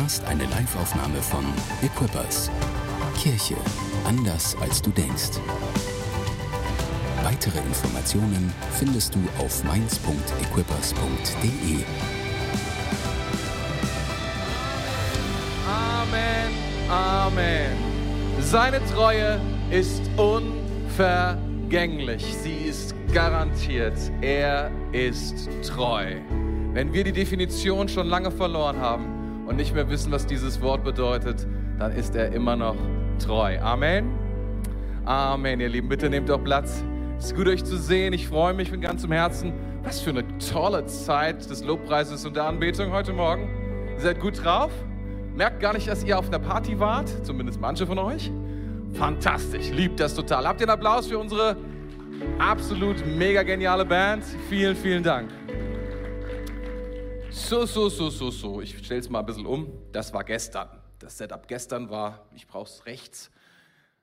hörst eine Liveaufnahme von Equippers. Kirche anders als du denkst. Weitere Informationen findest du auf mainz.equippers.de. Amen, Amen. Seine Treue ist unvergänglich. Sie ist garantiert. Er ist treu. Wenn wir die Definition schon lange verloren haben und nicht mehr wissen, was dieses Wort bedeutet, dann ist er immer noch treu. Amen. Amen, ihr Lieben. Bitte nehmt doch Platz. Es ist gut, euch zu sehen. Ich freue mich von ganzem Herzen. Was für eine tolle Zeit des Lobpreises und der Anbetung heute Morgen. Ihr seid gut drauf? Merkt gar nicht, dass ihr auf einer Party wart, zumindest manche von euch. Fantastisch, liebt das total. Habt ihr einen Applaus für unsere absolut mega geniale Band? Vielen, vielen Dank. So, so, so, so, so. Ich stelle es mal ein bisschen um. Das war gestern. Das Setup gestern war, ich brauche es rechts.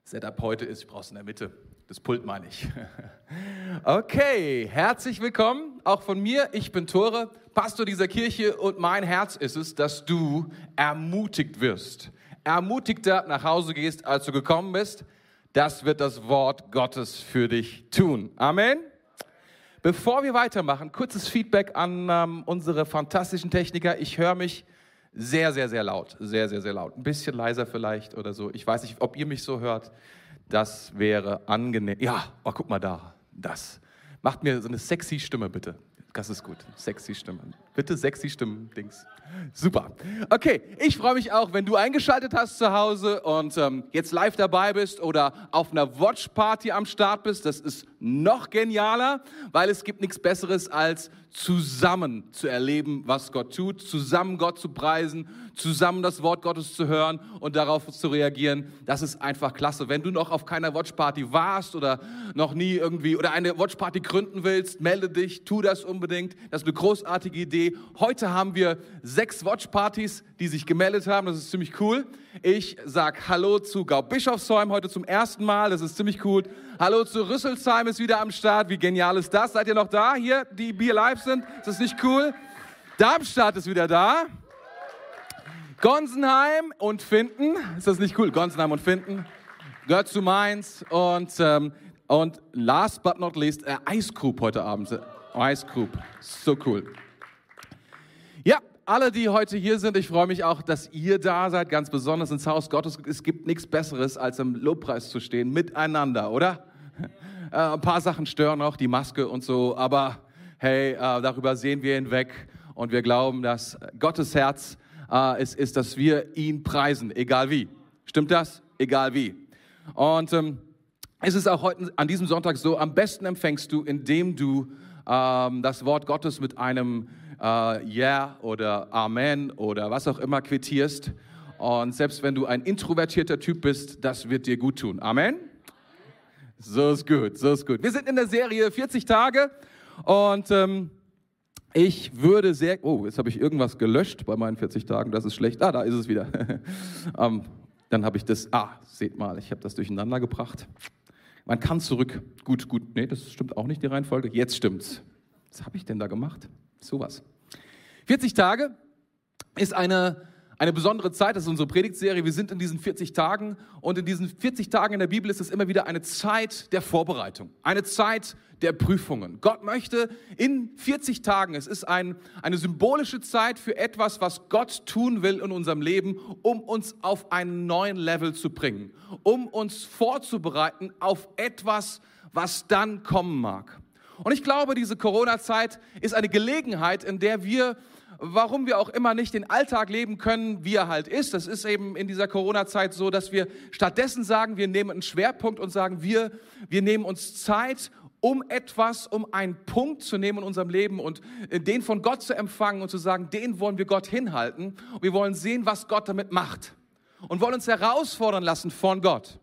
Setup heute ist, ich brauche es in der Mitte. Das Pult meine ich. Okay, herzlich willkommen, auch von mir. Ich bin Tore, Pastor dieser Kirche und mein Herz ist es, dass du ermutigt wirst. Ermutigter nach Hause gehst, als du gekommen bist. Das wird das Wort Gottes für dich tun. Amen. Bevor wir weitermachen, kurzes Feedback an ähm, unsere fantastischen Techniker. Ich höre mich sehr, sehr, sehr laut. Sehr, sehr, sehr laut. Ein bisschen leiser vielleicht oder so. Ich weiß nicht, ob ihr mich so hört. Das wäre angenehm. Ja, oh, guck mal da. Das. Macht mir so eine sexy Stimme bitte. Das ist gut. Sexy Stimme. Bitte sexy Stimmen, Dings. Super. Okay, ich freue mich auch, wenn du eingeschaltet hast zu Hause und ähm, jetzt live dabei bist oder auf einer Watch Party am Start bist. Das ist noch genialer, weil es gibt nichts Besseres als zusammen zu erleben, was Gott tut, zusammen Gott zu preisen, zusammen das Wort Gottes zu hören und darauf zu reagieren. Das ist einfach klasse. Wenn du noch auf keiner Watchparty warst oder noch nie irgendwie oder eine Watchparty gründen willst, melde dich, tu das unbedingt. Das ist eine großartige Idee. Heute haben wir sechs Watchpartys, die sich gemeldet haben. Das ist ziemlich cool. Ich sag Hallo zu Gaubischofsheim heute zum ersten Mal. Das ist ziemlich cool. Hallo zu Rüsselsheim ist wieder am Start. Wie genial ist das? Seid ihr noch da hier, die Bier live sind? Ist das nicht cool? Darmstadt ist wieder da. Gonsenheim und Finden. Ist das nicht cool? Gonsenheim und Finden. Gehört zu Mainz. Und, ähm, und last but not least, äh, Ice Group heute Abend. Ice Group. So cool. Alle, die heute hier sind, ich freue mich auch, dass ihr da seid, ganz besonders ins Haus Gottes. Es gibt nichts Besseres, als im Lobpreis zu stehen, miteinander, oder? Äh, ein paar Sachen stören auch, die Maske und so, aber hey, äh, darüber sehen wir hinweg und wir glauben, dass Gottes Herz äh, es ist, dass wir ihn preisen, egal wie. Stimmt das? Egal wie. Und ähm, es ist auch heute an diesem Sonntag so, am besten empfängst du, indem du ähm, das Wort Gottes mit einem äh, Ja oder Amen oder was auch immer quittierst. Und selbst wenn du ein introvertierter Typ bist, das wird dir gut tun. Amen? So ist gut, so ist gut. Wir sind in der Serie 40 Tage und ähm, ich würde sehr. Oh, jetzt habe ich irgendwas gelöscht bei meinen 40 Tagen. Das ist schlecht. Ah, da ist es wieder. ähm, dann habe ich das. Ah, seht mal, ich habe das durcheinander gebracht. Man kann zurück. Gut, gut. Nee, das stimmt auch nicht die Reihenfolge. Jetzt stimmt's. Was habe ich denn da gemacht? Sowas. 40 Tage ist eine eine besondere Zeit, das ist unsere Predigtserie. Wir sind in diesen 40 Tagen und in diesen 40 Tagen in der Bibel ist es immer wieder eine Zeit der Vorbereitung, eine Zeit der Prüfungen. Gott möchte in 40 Tagen, es ist ein, eine symbolische Zeit für etwas, was Gott tun will in unserem Leben, um uns auf einen neuen Level zu bringen, um uns vorzubereiten auf etwas, was dann kommen mag. Und ich glaube, diese Corona-Zeit ist eine Gelegenheit, in der wir warum wir auch immer nicht den Alltag leben können, wie er halt ist. Das ist eben in dieser Corona-Zeit so, dass wir stattdessen sagen, wir nehmen einen Schwerpunkt und sagen, wir, wir nehmen uns Zeit, um etwas, um einen Punkt zu nehmen in unserem Leben und den von Gott zu empfangen und zu sagen, den wollen wir Gott hinhalten. Und wir wollen sehen, was Gott damit macht. Und wollen uns herausfordern lassen von Gott.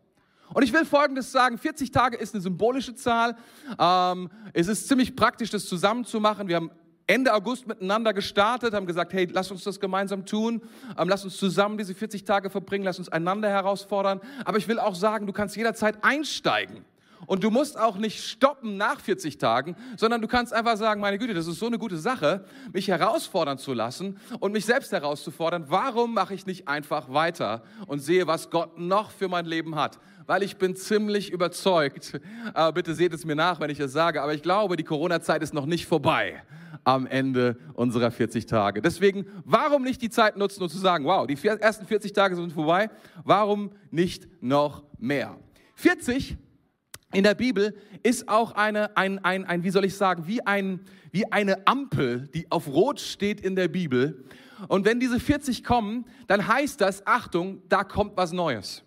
Und ich will Folgendes sagen, 40 Tage ist eine symbolische Zahl. Ähm, es ist ziemlich praktisch, das zusammenzumachen. Wir haben Ende August miteinander gestartet, haben gesagt, hey, lass uns das gemeinsam tun, ähm, lass uns zusammen diese 40 Tage verbringen, lass uns einander herausfordern. Aber ich will auch sagen, du kannst jederzeit einsteigen Und du musst auch nicht stoppen nach 40 Tagen, sondern du kannst einfach sagen, meine Güte, das ist so eine gute Sache, mich herausfordern zu lassen und mich selbst herauszufordern. Warum mache ich nicht einfach weiter und sehe, was Gott noch für mein Leben hat? Weil ich bin ziemlich überzeugt, äh, bitte seht es mir nach, wenn ich es sage, aber ich glaube, die Corona-Zeit ist noch nicht vorbei am Ende unserer 40 Tage. Deswegen, warum nicht die Zeit nutzen und zu sagen, wow, die ersten 40 Tage sind vorbei, warum nicht noch mehr? 40 in der Bibel ist auch eine, ein, ein, ein, wie soll ich sagen, wie, ein, wie eine Ampel, die auf Rot steht in der Bibel. Und wenn diese 40 kommen, dann heißt das, Achtung, da kommt was Neues.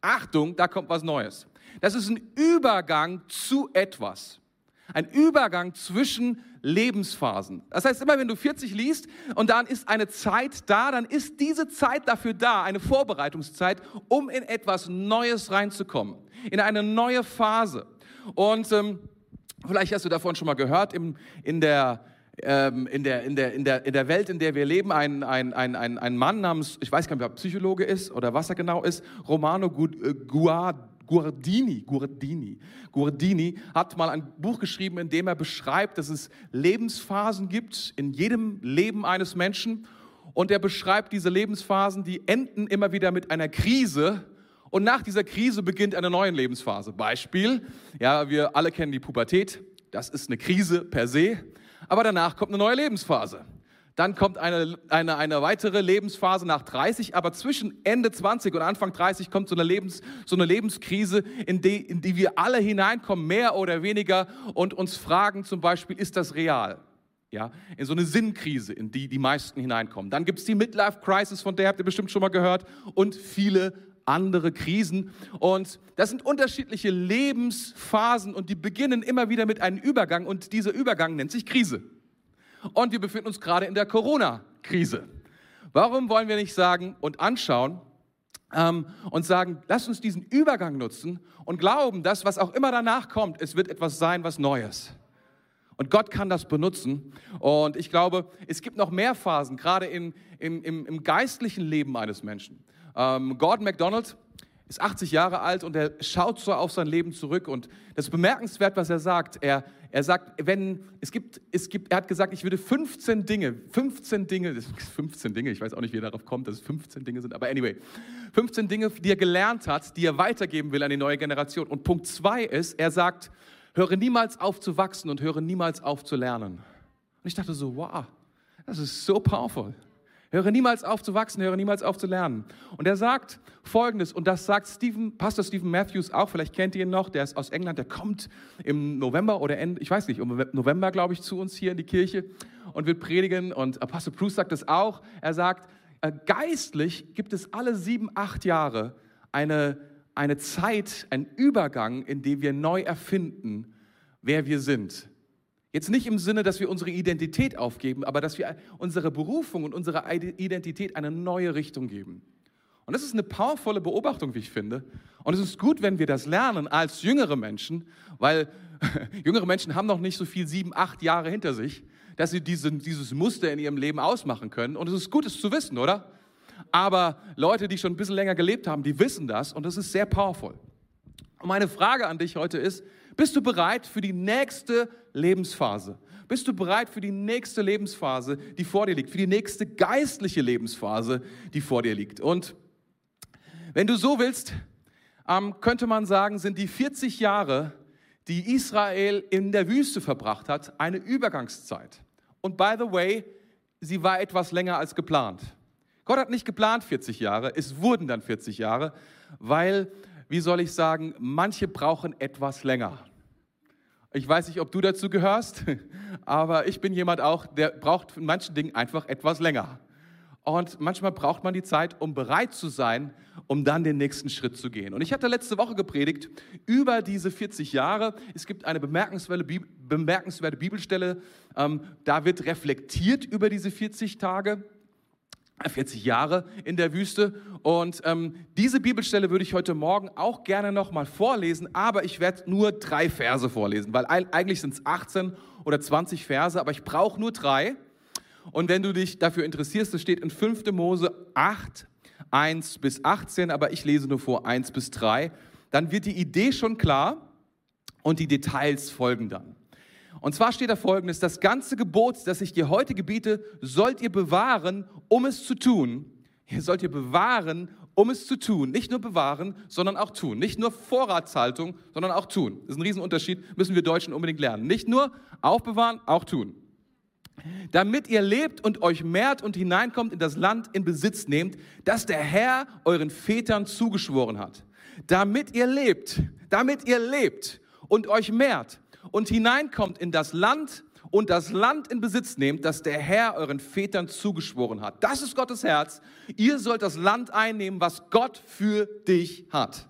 Achtung, da kommt was Neues. Das ist ein Übergang zu etwas. Ein Übergang zwischen Lebensphasen. Das heißt, immer wenn du 40 liest und dann ist eine Zeit da, dann ist diese Zeit dafür da, eine Vorbereitungszeit, um in etwas Neues reinzukommen, in eine neue Phase. Und ähm, vielleicht hast du davon schon mal gehört, im, in der ähm, in, der, in, der, in, der, in der Welt, in der wir leben, ein, ein, ein, ein, Mann namens, ich weiß gar nicht, ob er Psychologe ist oder was er genau ist, Romano äh, Guard, Guardini, Guardini, Guardini hat mal ein Buch geschrieben, in dem er beschreibt, dass es Lebensphasen gibt in jedem Leben eines Menschen. Und er beschreibt diese Lebensphasen, die enden immer wieder mit einer Krise. Und nach dieser Krise beginnt eine neue Lebensphase. Beispiel, ja, wir alle kennen die Pubertät. Das ist eine Krise per se. Aber danach kommt eine neue Lebensphase. Dann kommt eine, eine, eine weitere Lebensphase nach 30, aber zwischen Ende 20 und Anfang 30 kommt so eine, Lebens, so eine Lebenskrise, in die, in die wir alle hineinkommen, mehr oder weniger, und uns fragen zum Beispiel, ist das real? Ja, in so eine Sinnkrise, in die die meisten hineinkommen. Dann gibt es die Midlife Crisis, von der habt ihr bestimmt schon mal gehört, und viele andere Krisen. Und das sind unterschiedliche Lebensphasen und die beginnen immer wieder mit einem Übergang und dieser Übergang nennt sich Krise. Und wir befinden uns gerade in der Corona-Krise. Warum wollen wir nicht sagen und anschauen ähm, und sagen, lass uns diesen Übergang nutzen und glauben, dass was auch immer danach kommt, es wird etwas sein, was Neues. Und Gott kann das benutzen. Und ich glaube, es gibt noch mehr Phasen, gerade in, im, im, im geistlichen Leben eines Menschen. Ähm, Gordon MacDonald ist 80 Jahre alt und er schaut so auf sein Leben zurück. Und das ist bemerkenswert, was er sagt. Er, er sagt, wenn, es gibt, es gibt, er hat gesagt, ich würde 15 Dinge, 15 Dinge, 15 Dinge, ich weiß auch nicht, wie er darauf kommt, dass es 15 Dinge sind, aber anyway, 15 Dinge, die er gelernt hat, die er weitergeben will an die neue Generation. Und Punkt zwei ist, er sagt, höre niemals auf zu wachsen und höre niemals auf zu lernen. Und ich dachte so, wow, das ist so powerful. Höre niemals auf zu wachsen, höre niemals auf zu lernen. Und er sagt Folgendes, und das sagt Stephen, Pastor Stephen Matthews auch, vielleicht kennt ihr ihn noch, der ist aus England, der kommt im November oder Ende, ich weiß nicht, im November, glaube ich, zu uns hier in die Kirche und wird predigen. Und Apostel Bruce sagt das auch. Er sagt, äh, geistlich gibt es alle sieben, acht Jahre eine, eine Zeit, einen Übergang, in dem wir neu erfinden, wer wir sind. Jetzt nicht im Sinne, dass wir unsere Identität aufgeben, aber dass wir unsere Berufung und unsere Identität eine neue Richtung geben. Und das ist eine powervolle Beobachtung, wie ich finde. Und es ist gut, wenn wir das lernen als jüngere Menschen, weil jüngere Menschen haben noch nicht so viel sieben, acht Jahre hinter sich, dass sie diesen, dieses Muster in ihrem Leben ausmachen können. Und es ist gut, es zu wissen, oder? Aber Leute, die schon ein bisschen länger gelebt haben, die wissen das und das ist sehr powerful. Und meine Frage an dich heute ist, bist du bereit für die nächste Lebensphase? Bist du bereit für die nächste Lebensphase, die vor dir liegt, für die nächste geistliche Lebensphase, die vor dir liegt? Und wenn du so willst, ähm, könnte man sagen, sind die 40 Jahre, die Israel in der Wüste verbracht hat, eine Übergangszeit. Und by the way, sie war etwas länger als geplant. Gott hat nicht geplant 40 Jahre, es wurden dann 40 Jahre, weil, wie soll ich sagen, manche brauchen etwas länger. Ich weiß nicht, ob du dazu gehörst, aber ich bin jemand auch, der braucht in manchen Dingen einfach etwas länger. Und manchmal braucht man die Zeit, um bereit zu sein, um dann den nächsten Schritt zu gehen. Und ich hatte letzte Woche gepredigt über diese 40 Jahre. Es gibt eine bemerkenswerte, Bibelstelle, ähm, da wird reflektiert über diese 40 Tage. 40 Jahre in der Wüste. Und ähm, diese Bibelstelle würde ich heute Morgen auch gerne nochmal vorlesen, aber ich werde nur drei Verse vorlesen, weil eigentlich sind es 18 oder 20 Verse, aber ich brauche nur drei. Und wenn du dich dafür interessierst, das steht in 5. Mose 8, 1 bis 18, aber ich lese nur vor 1 bis 3, dann wird die Idee schon klar. Und die Details folgen dann. Und zwar steht da folgendes, das ganze Gebot, das ich dir heute gebiete, sollt ihr bewahren, um es zu tun. Ihr sollt ihr bewahren, um es zu tun. Nicht nur bewahren, sondern auch tun. Nicht nur Vorratshaltung, sondern auch tun. Das ist ein Riesenunterschied, müssen wir Deutschen unbedingt lernen. Nicht nur aufbewahren, auch tun. Damit ihr lebt und euch mehrt und hineinkommt in das Land in Besitz nehmt, das der Herr euren Vätern zugeschworen hat. Damit ihr lebt, damit ihr lebt und euch mehrt und hineinkommt in das Land und das Land in Besitz nehmt, das der Herr euren Vätern zugeschworen hat. Das ist Gottes Herz. Ihr sollt das Land einnehmen, was Gott für dich hat.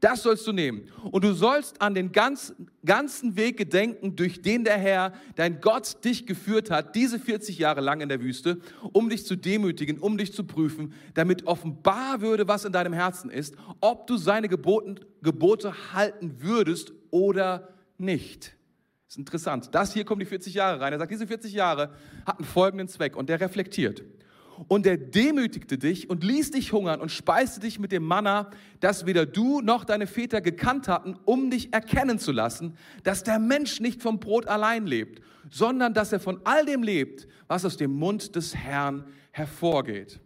Das sollst du nehmen. Und du sollst an den ganzen, ganzen Weg gedenken, durch den der Herr, dein Gott, dich geführt hat, diese 40 Jahre lang in der Wüste, um dich zu demütigen, um dich zu prüfen, damit offenbar würde, was in deinem Herzen ist, ob du seine Geboten, Gebote halten würdest oder nicht. Das ist interessant. Das hier kommen die 40 Jahre rein. Er sagt, diese 40 Jahre hatten folgenden Zweck und der reflektiert. Und er demütigte dich und ließ dich hungern und speiste dich mit dem Manna, das weder du noch deine Väter gekannt hatten, um dich erkennen zu lassen, dass der Mensch nicht vom Brot allein lebt, sondern dass er von all dem lebt, was aus dem Mund des Herrn hervorgeht.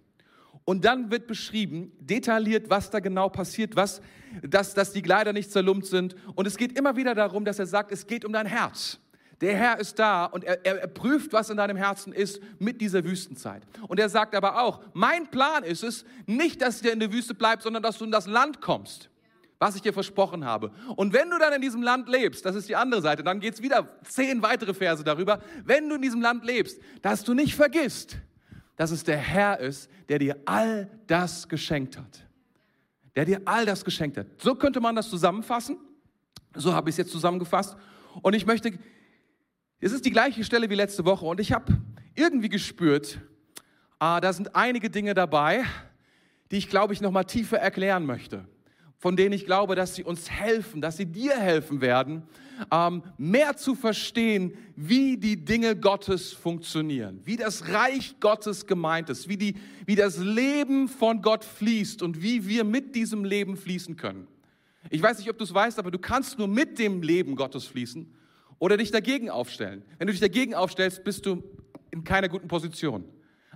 Und dann wird beschrieben, detailliert, was da genau passiert, was, dass, dass die Kleider nicht zerlumpt sind. Und es geht immer wieder darum, dass er sagt, es geht um dein Herz. Der Herr ist da und er, er, er, prüft, was in deinem Herzen ist mit dieser Wüstenzeit. Und er sagt aber auch, mein Plan ist es, nicht, dass du in der Wüste bleibst, sondern dass du in das Land kommst, was ich dir versprochen habe. Und wenn du dann in diesem Land lebst, das ist die andere Seite, dann geht es wieder zehn weitere Verse darüber, wenn du in diesem Land lebst, dass du nicht vergisst, dass es der Herr ist, der dir all das geschenkt hat. Der dir all das geschenkt hat. So könnte man das zusammenfassen. So habe ich es jetzt zusammengefasst. Und ich möchte es ist die gleiche Stelle wie letzte Woche und ich habe irgendwie gespürt, ah, da sind einige Dinge dabei, die ich glaube ich noch mal tiefer erklären möchte, von denen ich glaube, dass sie uns helfen, dass sie dir helfen werden, ähm, mehr zu verstehen, wie die Dinge Gottes funktionieren, wie das Reich Gottes gemeint ist, wie, die, wie das Leben von Gott fließt und wie wir mit diesem Leben fließen können. Ich weiß nicht, ob du es weißt, aber du kannst nur mit dem Leben Gottes fließen oder dich dagegen aufstellen. Wenn du dich dagegen aufstellst, bist du in keiner guten Position.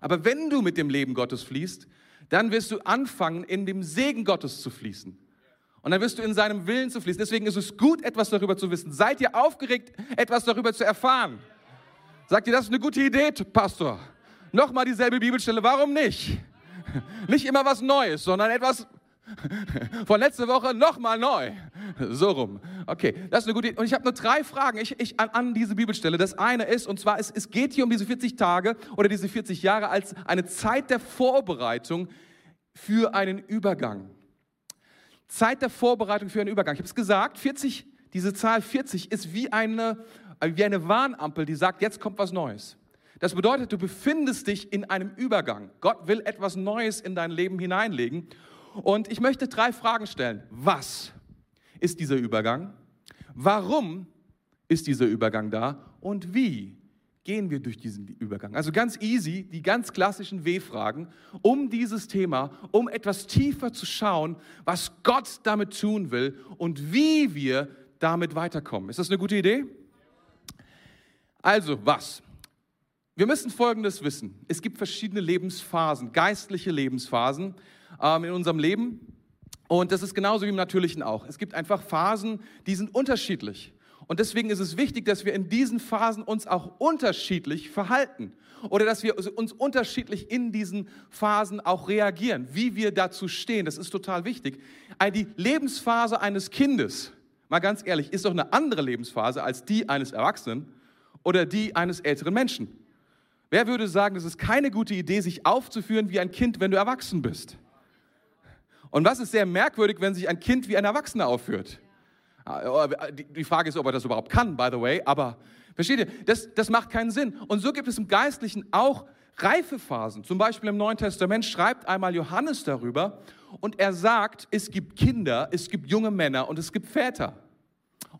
Aber wenn du mit dem Leben Gottes fließt, dann wirst du anfangen, in dem Segen Gottes zu fließen. Und dann wirst du in seinem Willen zu fließen. Deswegen ist es gut, etwas darüber zu wissen. Seid ihr aufgeregt, etwas darüber zu erfahren? Sagt ihr, das ist eine gute Idee, Pastor? Nochmal dieselbe Bibelstelle, warum nicht? Nicht immer was Neues, sondern etwas von letzter Woche nochmal neu. So rum. Okay, das ist eine gute Idee. Und ich habe nur drei Fragen ich, ich, an, an, diese Bibelstelle. Das eine ist, und zwar, es, es geht hier um diese 40 Tage oder diese 40 Jahre als eine Zeit der Vorbereitung für einen Übergang. Zeit der Vorbereitung für einen Übergang. Ich habe es gesagt, 40, diese Zahl 40 ist wie eine, wie eine Warnampel, die sagt, jetzt kommt was Neues. Das bedeutet, du befindest dich in einem Übergang. Gott will etwas Neues in dein Leben hineinlegen. Und ich möchte drei Fragen stellen. Was ist dieser Übergang? Warum ist dieser Übergang da? Und wie gehen wir durch diesen Übergang? Also ganz easy, die ganz klassischen W-Fragen, um dieses Thema, um etwas tiefer zu schauen, was Gott damit tun will und wie wir damit weiterkommen. Ist das eine gute Idee? Also, was? Wir müssen Folgendes wissen. Es gibt verschiedene Lebensphasen, geistliche Lebensphasen ähm, in unserem Leben. Und das ist genauso wie im Natürlichen auch. Es gibt einfach Phasen, die sind unterschiedlich. Und deswegen ist es wichtig, dass wir in diesen Phasen uns auch unterschiedlich verhalten. Oder dass wir uns unterschiedlich in diesen Phasen auch reagieren, wie wir dazu stehen. Das ist total wichtig. Die Lebensphase eines Kindes, mal ganz ehrlich, ist doch eine andere Lebensphase als die eines Erwachsenen oder die eines älteren Menschen. Wer würde sagen, es ist keine gute Idee, sich aufzuführen wie ein Kind, wenn du erwachsen bist? Und was ist sehr merkwürdig, wenn sich ein Kind wie ein Erwachsener aufführt? Ah, die Frage ist, ob er das überhaupt kann, by the way, aber versteht ihr, das, das macht keinen Sinn. Und so gibt es im Geistlichen auch Reifephasen. Zum Beispiel im Neuen Testament schreibt einmal Johannes darüber und er sagt, es gibt Kinder, es gibt junge Männer und es gibt Väter.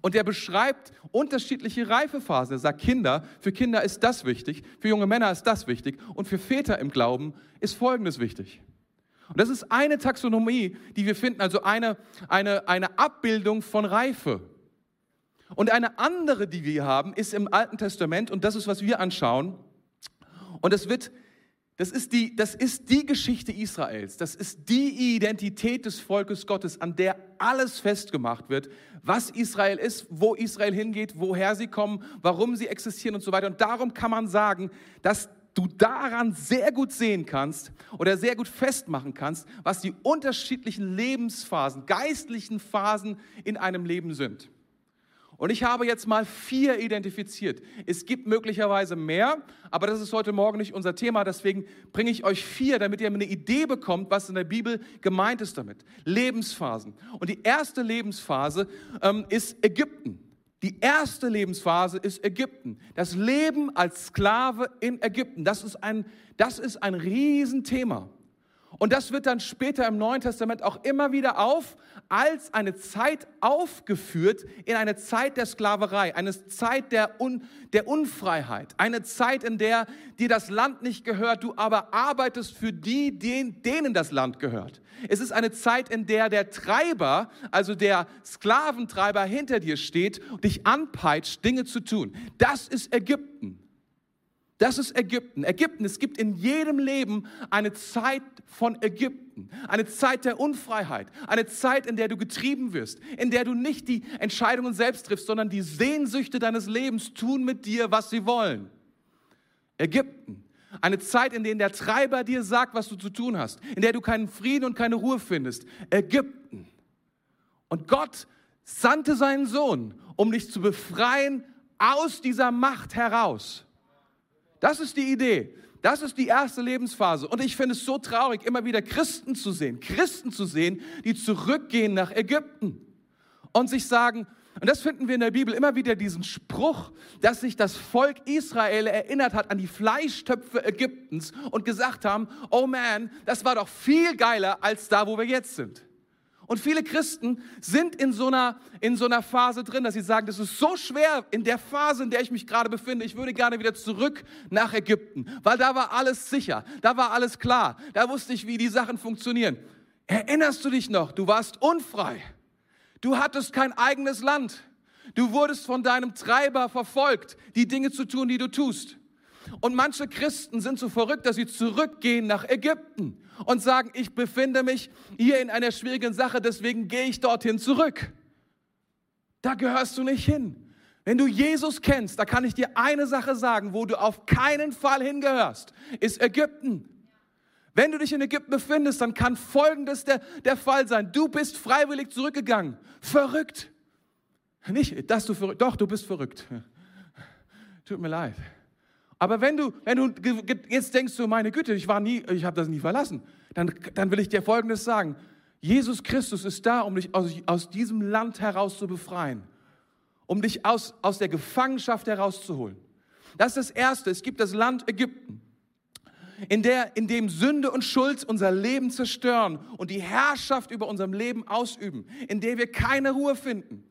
Und er beschreibt unterschiedliche Reifephasen. Er sagt, Kinder, für Kinder ist das wichtig, für junge Männer ist das wichtig und für Väter im Glauben ist Folgendes wichtig. Und das ist eine Taxonomie, die wir finden, also eine, eine, eine Abbildung von Reife. Und eine andere, die wir haben, ist im Alten Testament und das ist, was wir anschauen. Und es wird, das ist die, das ist die Geschichte Israels. Das ist die Identität des Volkes Gottes, an der alles festgemacht wird, was Israel ist, wo Israel hingeht, woher sie kommen, warum sie existieren und so weiter. Und darum kann man sagen, dass du daran sehr gut sehen kannst oder sehr gut festmachen kannst, was die unterschiedlichen Lebensphasen, geistlichen Phasen in einem Leben sind. Und ich habe jetzt mal vier identifiziert. Es gibt möglicherweise mehr, aber das ist heute Morgen nicht unser Thema. Deswegen bringe ich euch vier, damit ihr eine Idee bekommt, was in der Bibel gemeint ist damit. Lebensphasen. Und die erste Lebensphase ähm, ist Ägypten. Die erste Lebensphase ist Ägypten. Das Leben als Sklave in Ägypten. Das ist ein, das ist ein Riesenthema. Und das wird dann später im Neuen Testament auch immer wieder auf als eine Zeit aufgeführt in eine Zeit der Sklaverei, eine Zeit der, Un, der Unfreiheit, eine Zeit, in der dir das Land nicht gehört, du aber arbeitest für die, denen das Land gehört. Es ist eine Zeit, in der der Treiber, also der Sklaventreiber hinter dir steht und dich anpeitscht, Dinge zu tun. Das ist Ägypten. Das ist Ägypten. Ägypten, es gibt in jedem Leben eine Zeit von Ägypten, eine Zeit der Unfreiheit, eine Zeit, in der du getrieben wirst, in der du nicht die Entscheidungen selbst triffst, sondern die Sehnsüchte deines Lebens tun mit dir, was sie wollen. Ägypten, eine Zeit, in der der Treiber dir sagt, was du zu tun hast, in der du keinen Frieden und keine Ruhe findest. Ägypten. Und Gott sandte seinen Sohn, um dich zu befreien aus dieser Macht heraus. Das ist die Idee. Das ist die erste Lebensphase. Und ich finde es so traurig, immer wieder Christen zu sehen, Christen zu sehen, die zurückgehen nach Ägypten und sich sagen, und das finden wir in der Bibel immer wieder diesen Spruch, dass sich das Volk Israel erinnert hat an die Fleischtöpfe Ägyptens und gesagt haben, oh man, das war doch viel geiler als da, wo wir jetzt sind. Und viele Christen sind in so, einer, in so einer Phase drin, dass sie sagen, das ist so schwer in der Phase, in der ich mich gerade befinde. Ich würde gerne wieder zurück nach Ägypten, weil da war alles sicher, da war alles klar, da wusste ich, wie die Sachen funktionieren. Erinnerst du dich noch? Du warst unfrei. Du hattest kein eigenes Land. Du wurdest von deinem Treiber verfolgt, die Dinge zu tun, die du tust. Und manche Christen sind so verrückt, dass sie zurückgehen nach Ägypten und sagen, ich befinde mich hier in einer schwierigen Sache, deswegen gehe ich dorthin zurück. Da gehörst du nicht hin. Wenn du Jesus kennst, da kann ich dir eine Sache sagen, wo du auf keinen Fall hingehörst, ist Ägypten. Wenn du dich in Ägypten befindest, dann kann Folgendes der, der Fall sein. Du bist freiwillig zurückgegangen. Verrückt. Nicht, dass du verrückt, doch, du bist verrückt. Tut mir leid. Aber wenn du, wenn du jetzt denkst du, meine Güte, ich war nie, ich habe das nie verlassen, dann, dann will ich dir Folgendes sagen. Jesus Christus ist da, um dich aus, aus diesem Land heraus zu befreien, um dich aus, aus der Gefangenschaft herauszuholen. Das ist das Erste. Es gibt das Land Ägypten, in, der, in dem Sünde und Schuld unser Leben zerstören und die Herrschaft über unserem Leben ausüben, in der wir keine Ruhe finden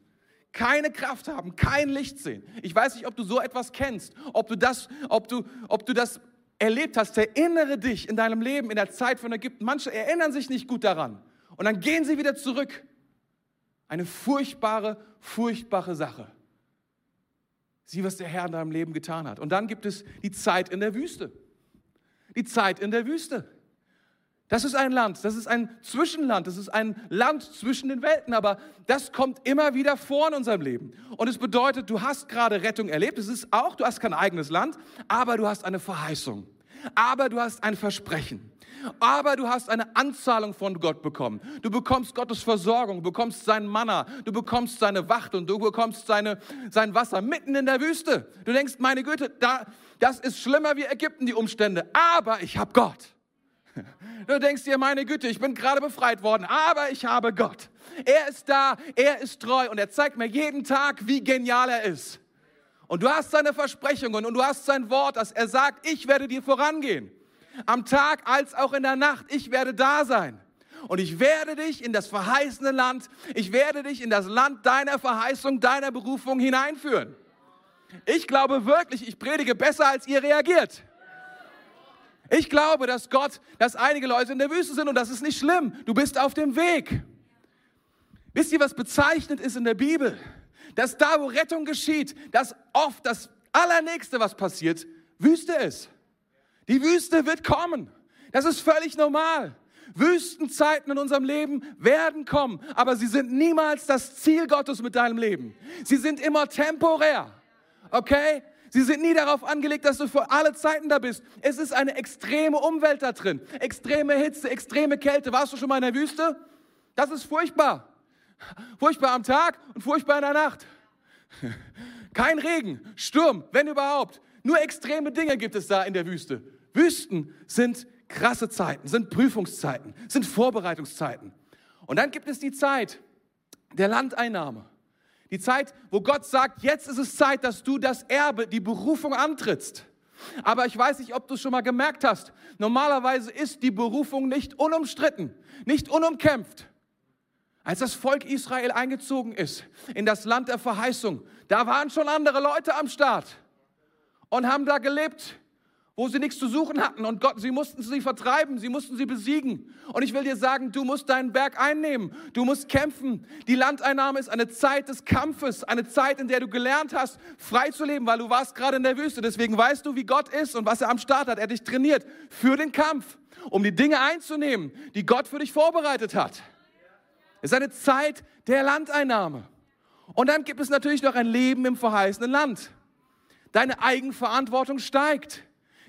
keine Kraft haben, kein Licht sehen. Ich weiß nicht, ob du so etwas kennst, ob du das, ob du, ob du das erlebt hast. Erinnere dich in deinem Leben, in der Zeit von Ägypten. Manche erinnern sich nicht gut daran und dann gehen sie wieder zurück. Eine furchtbare, furchtbare Sache. Sieh, was der Herr in deinem Leben getan hat. Und dann gibt es die Zeit in der Wüste. Die Zeit in der Wüste. Das ist ein Land, das ist ein Zwischenland, das ist ein Land zwischen den Welten, aber das kommt immer wieder vor in unserem Leben. Und es bedeutet, du hast gerade Rettung erlebt, es ist auch, du hast kein eigenes Land, aber du hast eine Verheißung, aber du hast ein Versprechen. Aber du hast eine Anzahlung von Gott bekommen. Du bekommst Gottes Versorgung, du bekommst sein Manna, du bekommst seine Wacht und du bekommst seine, sein Wasser mitten in der Wüste. Du denkst, meine Güte, da, das ist schlimmer wie Ägypten, die Umstände. Aber ich habe Gott. Du denkst dir, meine Güte, ich bin gerade befreit worden, aber ich habe Gott. Er ist da, er ist treu und er zeigt mir jeden Tag, wie genial er ist. Und du hast seine Versprechungen und du hast sein Wort, dass er sagt, ich werde dir vorangehen. Am Tag als auch in der Nacht, ich werde da sein. Und ich werde dich in das verheißene Land, ich werde dich in das Land deiner Verheißung, deiner Berufung hineinführen. Ich glaube wirklich, ich predige besser, als ihr reagiert. Ich glaube, dass Gott, dass einige Leute in der Wüste sind und das ist nicht schlimm. Du bist auf dem Weg. Wisst ihr, was bezeichnet ist in der Bibel? dass da, wo Rettung geschieht, dass oft das Allernächste, was passiert, Wüste ist. Die Wüste wird kommen. Das ist völlig normal. Wüstenzeiten in unserem Leben werden kommen, aber sie sind niemals das Ziel Gottes mit deinem Leben. Sie sind immer temporär. Okay? Sie sind nie darauf angelegt, dass du für alle Zeiten da bist. Es ist eine extreme Umwelt da drin. Extreme Hitze, extreme Kälte. Warst du schon mal in der Wüste? Das ist furchtbar. Furchtbar am Tag und furchtbar in der Nacht. Kein Regen, Sturm, wenn überhaupt. Nur extreme Dinge gibt es da in der Wüste. Wüsten sind krasse Zeiten, sind Prüfungszeiten, sind Vorbereitungszeiten. Und dann gibt es die Zeit der Landeinnahme. Die Zeit, wo Gott sagt, jetzt ist es Zeit, dass du das Erbe, die Berufung antrittst. Aber ich weiß nicht, ob du es schon mal gemerkt hast. Normalerweise ist die Berufung nicht unumstritten, nicht unumkämpft. Als das Volk Israel eingezogen ist in das Land der Verheißung, da waren schon andere Leute am Start und haben da gelebt wo sie nichts zu suchen hatten und Gott, sie mussten sie vertreiben, sie mussten sie besiegen. Und ich will dir sagen, du musst deinen Berg einnehmen, du musst kämpfen. Die Landeinnahme ist eine Zeit des Kampfes, eine Zeit, in der du gelernt hast, frei zu leben, weil du warst gerade in der Wüste. Deswegen weißt du, wie Gott ist und was er am Start hat. Er hat dich trainiert für den Kampf, um die Dinge einzunehmen, die Gott für dich vorbereitet hat. Es ist eine Zeit der Landeinnahme. Und dann gibt es natürlich noch ein Leben im verheißenen Land. Deine Eigenverantwortung steigt.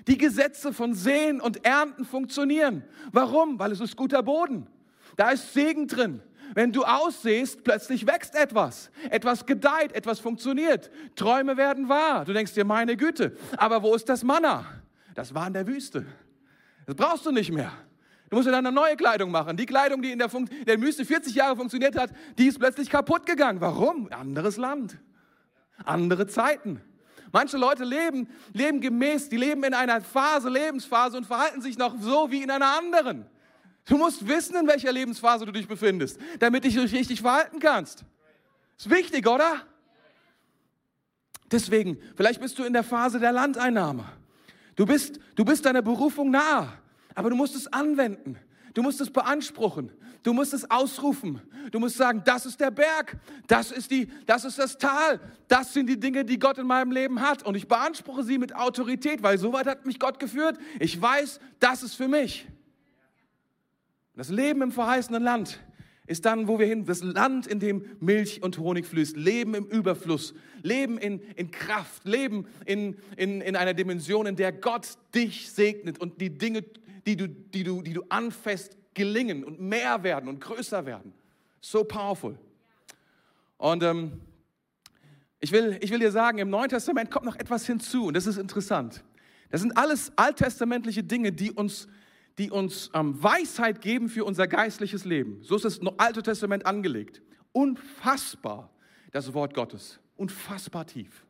Die Gesetze von Sehen und Ernten funktionieren. Warum? Weil es ist guter Boden. Da ist Segen drin. Wenn du aussehst, plötzlich wächst etwas. Etwas gedeiht, etwas funktioniert. Träume werden wahr. Du denkst dir, meine Güte, aber wo ist das Manna? Das war in der Wüste. Das brauchst du nicht mehr. Du musst dir dann eine neue Kleidung machen. Die Kleidung, die in der, der Wüste 40 Jahre funktioniert hat, die ist plötzlich kaputt gegangen. Warum? Anderes Land. Andere Zeiten. Manche Leute leben, leben gemäß, die leben in einer Phase, Lebensphase und verhalten sich noch so wie in einer anderen. Du musst wissen, in welcher Lebensphase du dich befindest, damit du dich richtig verhalten kannst. Ist wichtig, oder? Deswegen, vielleicht bist du in der Phase der Landeinnahme. Du bist, du bist deiner Berufung nah, aber du musst es anwenden. Du musst es beanspruchen. Du musst es ausrufen. Du musst sagen, das ist der Berg, das ist, die, das ist das Tal, das sind die Dinge, die Gott in meinem Leben hat. Und ich beanspruche sie mit Autorität, weil so weit hat mich Gott geführt. Ich weiß, das ist für mich. Das Leben im verheißenen Land ist dann, wo wir hin, das Land, in dem Milch und Honig fließt, Leben im Überfluss, Leben in, in Kraft, Leben in, in, in einer Dimension, in der Gott dich segnet und die Dinge, die du, die du, die du anfasst, gelingen und mehr werden und größer werden. So powerful. Und ähm, ich, will, ich will dir sagen, im Neuen Testament kommt noch etwas hinzu und das ist interessant. Das sind alles alttestamentliche Dinge, die uns, die uns ähm, Weisheit geben für unser geistliches Leben. So ist das Alte Testament angelegt. Unfassbar, das Wort Gottes. Unfassbar tief.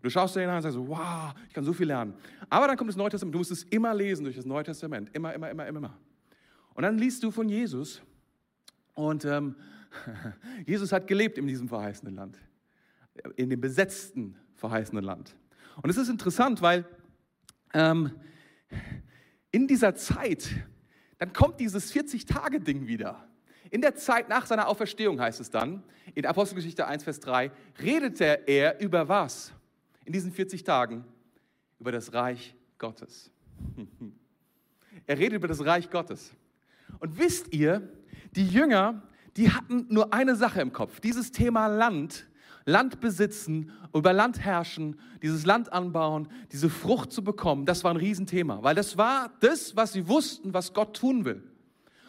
Und du schaust dir hinein und sagst, wow, ich kann so viel lernen. Aber dann kommt das Neue Testament, du musst es immer lesen durch das Neue Testament. Immer, immer, immer, immer. Und dann liest du von Jesus. Und ähm, Jesus hat gelebt in diesem verheißenen Land. In dem besetzten verheißenen Land. Und es ist interessant, weil ähm, in dieser Zeit, dann kommt dieses 40-Tage-Ding wieder. In der Zeit nach seiner Auferstehung heißt es dann, in Apostelgeschichte 1, Vers 3, redete er über was? In diesen 40 Tagen über das Reich Gottes. Er redet über das Reich Gottes. Und wisst ihr, die Jünger, die hatten nur eine Sache im Kopf, dieses Thema Land, Land besitzen, über Land herrschen, dieses Land anbauen, diese Frucht zu bekommen, das war ein Riesenthema, weil das war das, was sie wussten, was Gott tun will.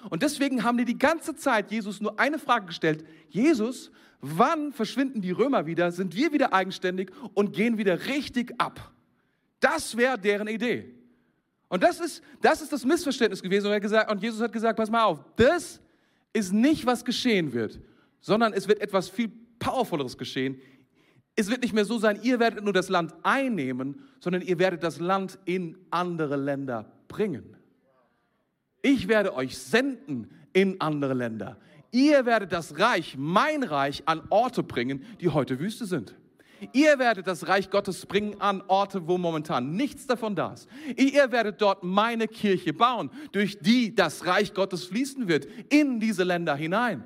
Und deswegen haben die die ganze Zeit Jesus nur eine Frage gestellt. Jesus, wann verschwinden die Römer wieder, sind wir wieder eigenständig und gehen wieder richtig ab? Das wäre deren Idee. Und das ist, das ist das Missverständnis gewesen. Und, gesagt, und Jesus hat gesagt, pass mal auf, das ist nicht, was geschehen wird, sondern es wird etwas viel Powervolleres geschehen. Es wird nicht mehr so sein, ihr werdet nur das Land einnehmen, sondern ihr werdet das Land in andere Länder bringen. Ich werde euch senden in andere Länder. Ihr werdet das Reich, mein Reich, an Orte bringen, die heute Wüste sind. Ihr werdet das Reich Gottes bringen an Orte, wo momentan nichts davon da ist. Ihr werdet dort meine Kirche bauen, durch die das Reich Gottes fließen wird, in diese Länder hinein.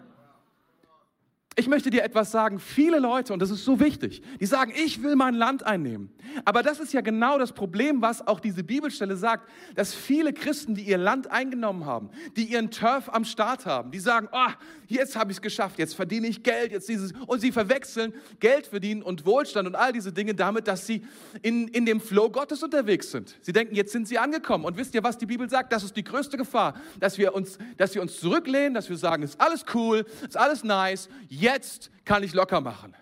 Ich möchte dir etwas sagen. Viele Leute, und das ist so wichtig, die sagen, ich will mein Land einnehmen. Aber das ist ja genau das Problem, was auch diese Bibelstelle sagt, dass viele Christen, die ihr Land eingenommen haben, die ihren Turf am Start haben, die sagen, oh, jetzt habe ich es geschafft, jetzt verdiene ich Geld, jetzt dieses, und sie verwechseln Geld verdienen und Wohlstand und all diese Dinge damit, dass sie in, in dem Flow Gottes unterwegs sind. Sie denken, jetzt sind sie angekommen. Und wisst ihr, was die Bibel sagt? Das ist die größte Gefahr, dass wir uns, dass wir uns zurücklehnen, dass wir sagen, ist alles cool, ist alles nice, jetzt kann ich locker machen.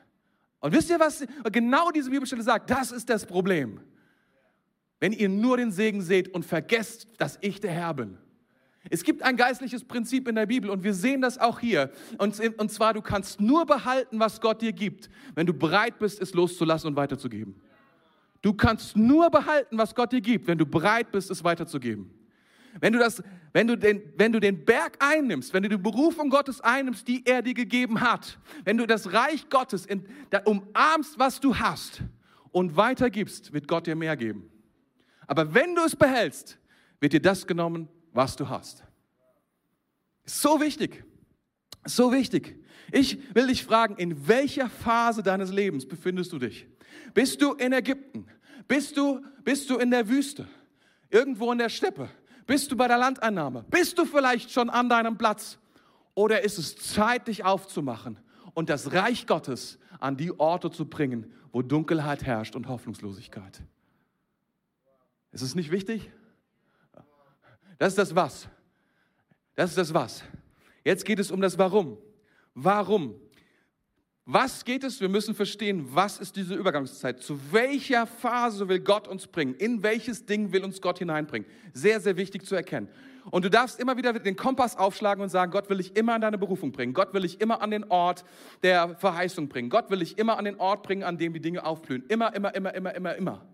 Und wisst ihr, was genau diese Bibelstelle sagt? Das ist das Problem. Wenn ihr nur den Segen seht und vergesst, dass ich der Herr bin. Es gibt ein geistliches Prinzip in der Bibel und wir sehen das auch hier. Und, und zwar, du kannst nur behalten, was Gott dir gibt, wenn du bereit bist, es loszulassen und weiterzugeben. Du kannst nur behalten, was Gott dir gibt, wenn du bereit bist, es weiterzugeben. Wenn du, das, wenn, du den, wenn du den Berg einnimmst, wenn du die Berufung Gottes einnimmst, die er dir gegeben hat, wenn du das Reich Gottes in, umarmst, was du hast und weitergibst, wird Gott dir mehr geben. Aber wenn du es behältst, wird dir das genommen, was du hast. So wichtig, so wichtig. Ich will dich fragen, in welcher Phase deines Lebens befindest du dich? Bist du in Ägypten? Bist du, bist du in der Wüste? Irgendwo in der Steppe? Bist du bei der Landeinnahme? Bist du vielleicht schon an deinem Platz? Oder ist es Zeit, dich aufzumachen und das Reich Gottes an die Orte zu bringen, wo Dunkelheit herrscht und Hoffnungslosigkeit? Ist es nicht wichtig? Das ist das Was. Das ist das Was. Jetzt geht es um das Warum. Warum? Was geht es? Wir müssen verstehen, was ist diese Übergangszeit? Zu welcher Phase will Gott uns bringen? In welches Ding will uns Gott hineinbringen? Sehr, sehr wichtig zu erkennen. Und du darfst immer wieder den Kompass aufschlagen und sagen, Gott will ich immer an deine Berufung bringen. Gott will ich immer an den Ort der Verheißung bringen. Gott will ich immer an den Ort bringen, an dem die Dinge aufblühen. Immer, immer, immer, immer, immer, immer.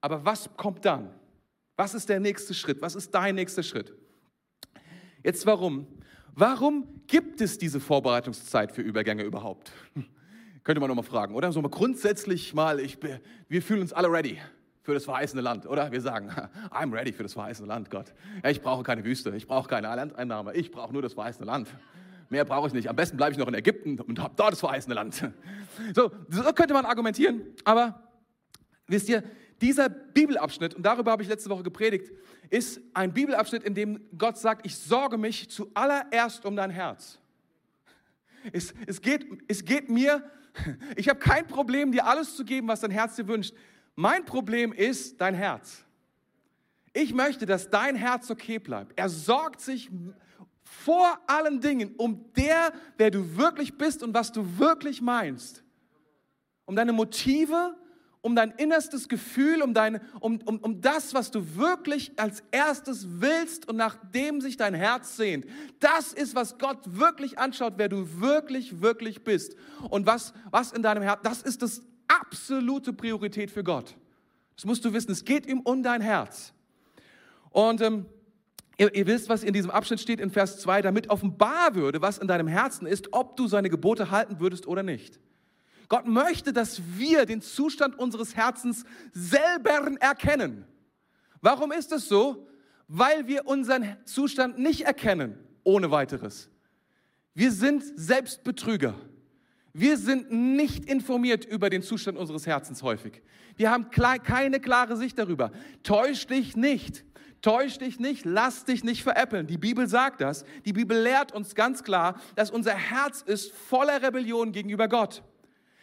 Aber was kommt dann? Was ist der nächste Schritt? Was ist dein nächster Schritt? Jetzt warum? Warum gibt es diese Vorbereitungszeit für Übergänge überhaupt? Könnte man nochmal fragen, oder? So mal grundsätzlich mal, ich, wir fühlen uns alle ready für das verheißene Land, oder? Wir sagen, I'm ready für das verheißene Land, Gott. ich brauche keine Wüste, ich brauche keine Landeinnahme, ich brauche nur das verheißene Land. Mehr brauche ich nicht. Am besten bleibe ich noch in Ägypten und habe dort das verheißene Land. So, so könnte man argumentieren, aber wisst ihr, dieser Bibelabschnitt, und darüber habe ich letzte Woche gepredigt, ist ein Bibelabschnitt, in dem Gott sagt, ich sorge mich zuallererst um dein Herz. Es, es, geht, es geht mir, ich habe kein Problem, dir alles zu geben, was dein Herz dir wünscht. Mein Problem ist dein Herz. Ich möchte, dass dein Herz okay bleibt. Er sorgt sich vor allen Dingen um der, wer du wirklich bist und was du wirklich meinst. Um deine Motive, um dein innerstes Gefühl, um, dein, um, um, um das, was du wirklich als erstes willst und nachdem sich dein Herz sehnt. Das ist, was Gott wirklich anschaut, wer du wirklich, wirklich bist. Und was, was in deinem Herz, das ist das absolute Priorität für Gott. Das musst du wissen, es geht ihm um dein Herz. Und ähm, ihr, ihr wisst, was in diesem Abschnitt steht in Vers 2, damit offenbar würde, was in deinem Herzen ist, ob du seine Gebote halten würdest oder nicht. Gott möchte, dass wir den Zustand unseres Herzens selber erkennen. Warum ist es so? Weil wir unseren Zustand nicht erkennen ohne weiteres. Wir sind Selbstbetrüger. Wir sind nicht informiert über den Zustand unseres Herzens häufig. Wir haben keine klare Sicht darüber. Täusch dich nicht. Täusch dich nicht, lass dich nicht veräppeln. Die Bibel sagt das. Die Bibel lehrt uns ganz klar, dass unser Herz ist voller Rebellion gegenüber Gott.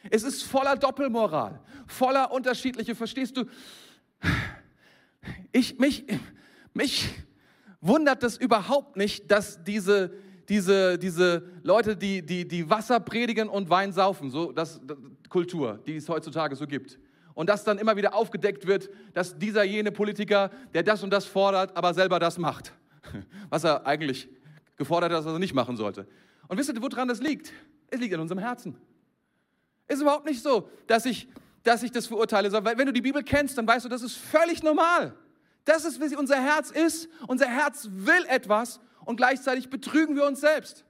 Es ist voller Doppelmoral, voller unterschiedliche, verstehst du? Ich, mich, mich wundert das überhaupt nicht, dass diese, diese, diese Leute, die, die, die Wasser predigen und Wein saufen, so das, das Kultur, die es heutzutage so gibt. Und dass dann immer wieder aufgedeckt wird, dass dieser jene Politiker, der das und das fordert, aber selber das macht. Was er eigentlich gefordert hat, dass er nicht machen sollte. Und wisst ihr, woran das liegt? Es liegt in unserem Herzen. Ist überhaupt nicht so, dass ich, dass ich das verurteile, sondern wenn du die Bibel kennst, dann weißt du, das ist völlig normal. Das ist, wie unser Herz ist. Unser Herz will etwas und gleichzeitig betrügen wir uns selbst.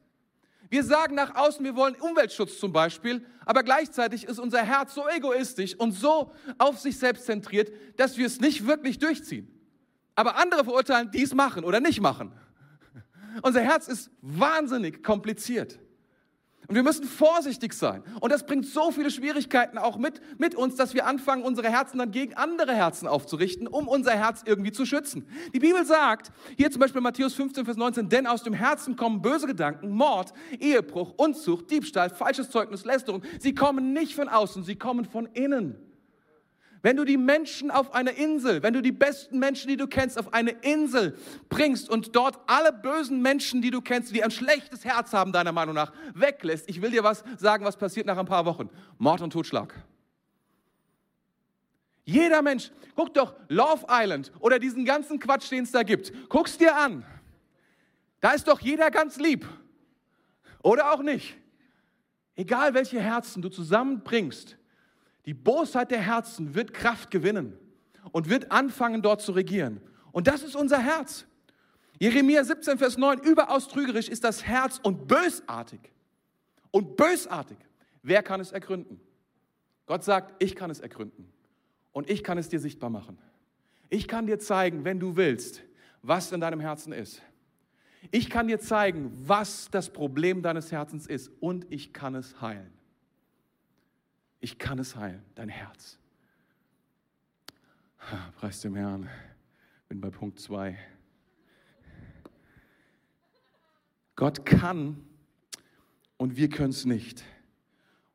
Wir sagen nach außen, wir wollen Umweltschutz zum Beispiel, aber gleichzeitig ist unser Herz so egoistisch und so auf sich selbst zentriert, dass wir es nicht wirklich durchziehen. Aber andere verurteilen, die es machen oder nicht machen. Unser Herz ist wahnsinnig kompliziert. Und wir müssen vorsichtig sein. Und das bringt so viele Schwierigkeiten auch mit, mit uns, dass wir anfangen, unsere Herzen dann gegen andere Herzen aufzurichten, um unser Herz irgendwie zu schützen. Die Bibel sagt, hier zum Beispiel Matthäus 15, Vers 19, denn aus dem Herzen kommen böse Gedanken, Mord, Ehebruch, Unzucht, Diebstahl, falsches Zeugnis, Lästerung. Sie kommen nicht von außen, sie kommen von innen. Wenn du die Menschen auf eine Insel, wenn du die besten Menschen, die du kennst, auf eine Insel bringst und dort alle bösen Menschen, die du kennst, die ein schlechtes Herz haben, deiner Meinung nach, weglässt, ich will dir was sagen, was passiert nach ein paar Wochen. Mord und Totschlag. Jeder Mensch, guck doch Love Island oder diesen ganzen Quatsch, den es da gibt. Guck's dir an. Da ist doch jeder ganz lieb. Oder auch nicht. Egal welche Herzen du zusammenbringst, die Bosheit der Herzen wird Kraft gewinnen und wird anfangen, dort zu regieren. Und das ist unser Herz. Jeremia 17, Vers 9, überaus trügerisch ist das Herz und bösartig. Und bösartig. Wer kann es ergründen? Gott sagt, ich kann es ergründen. Und ich kann es dir sichtbar machen. Ich kann dir zeigen, wenn du willst, was in deinem Herzen ist. Ich kann dir zeigen, was das Problem deines Herzens ist. Und ich kann es heilen. Ich kann es heilen, dein Herz. Preis dem Herrn. Bin bei Punkt 2. Gott kann und wir können es nicht.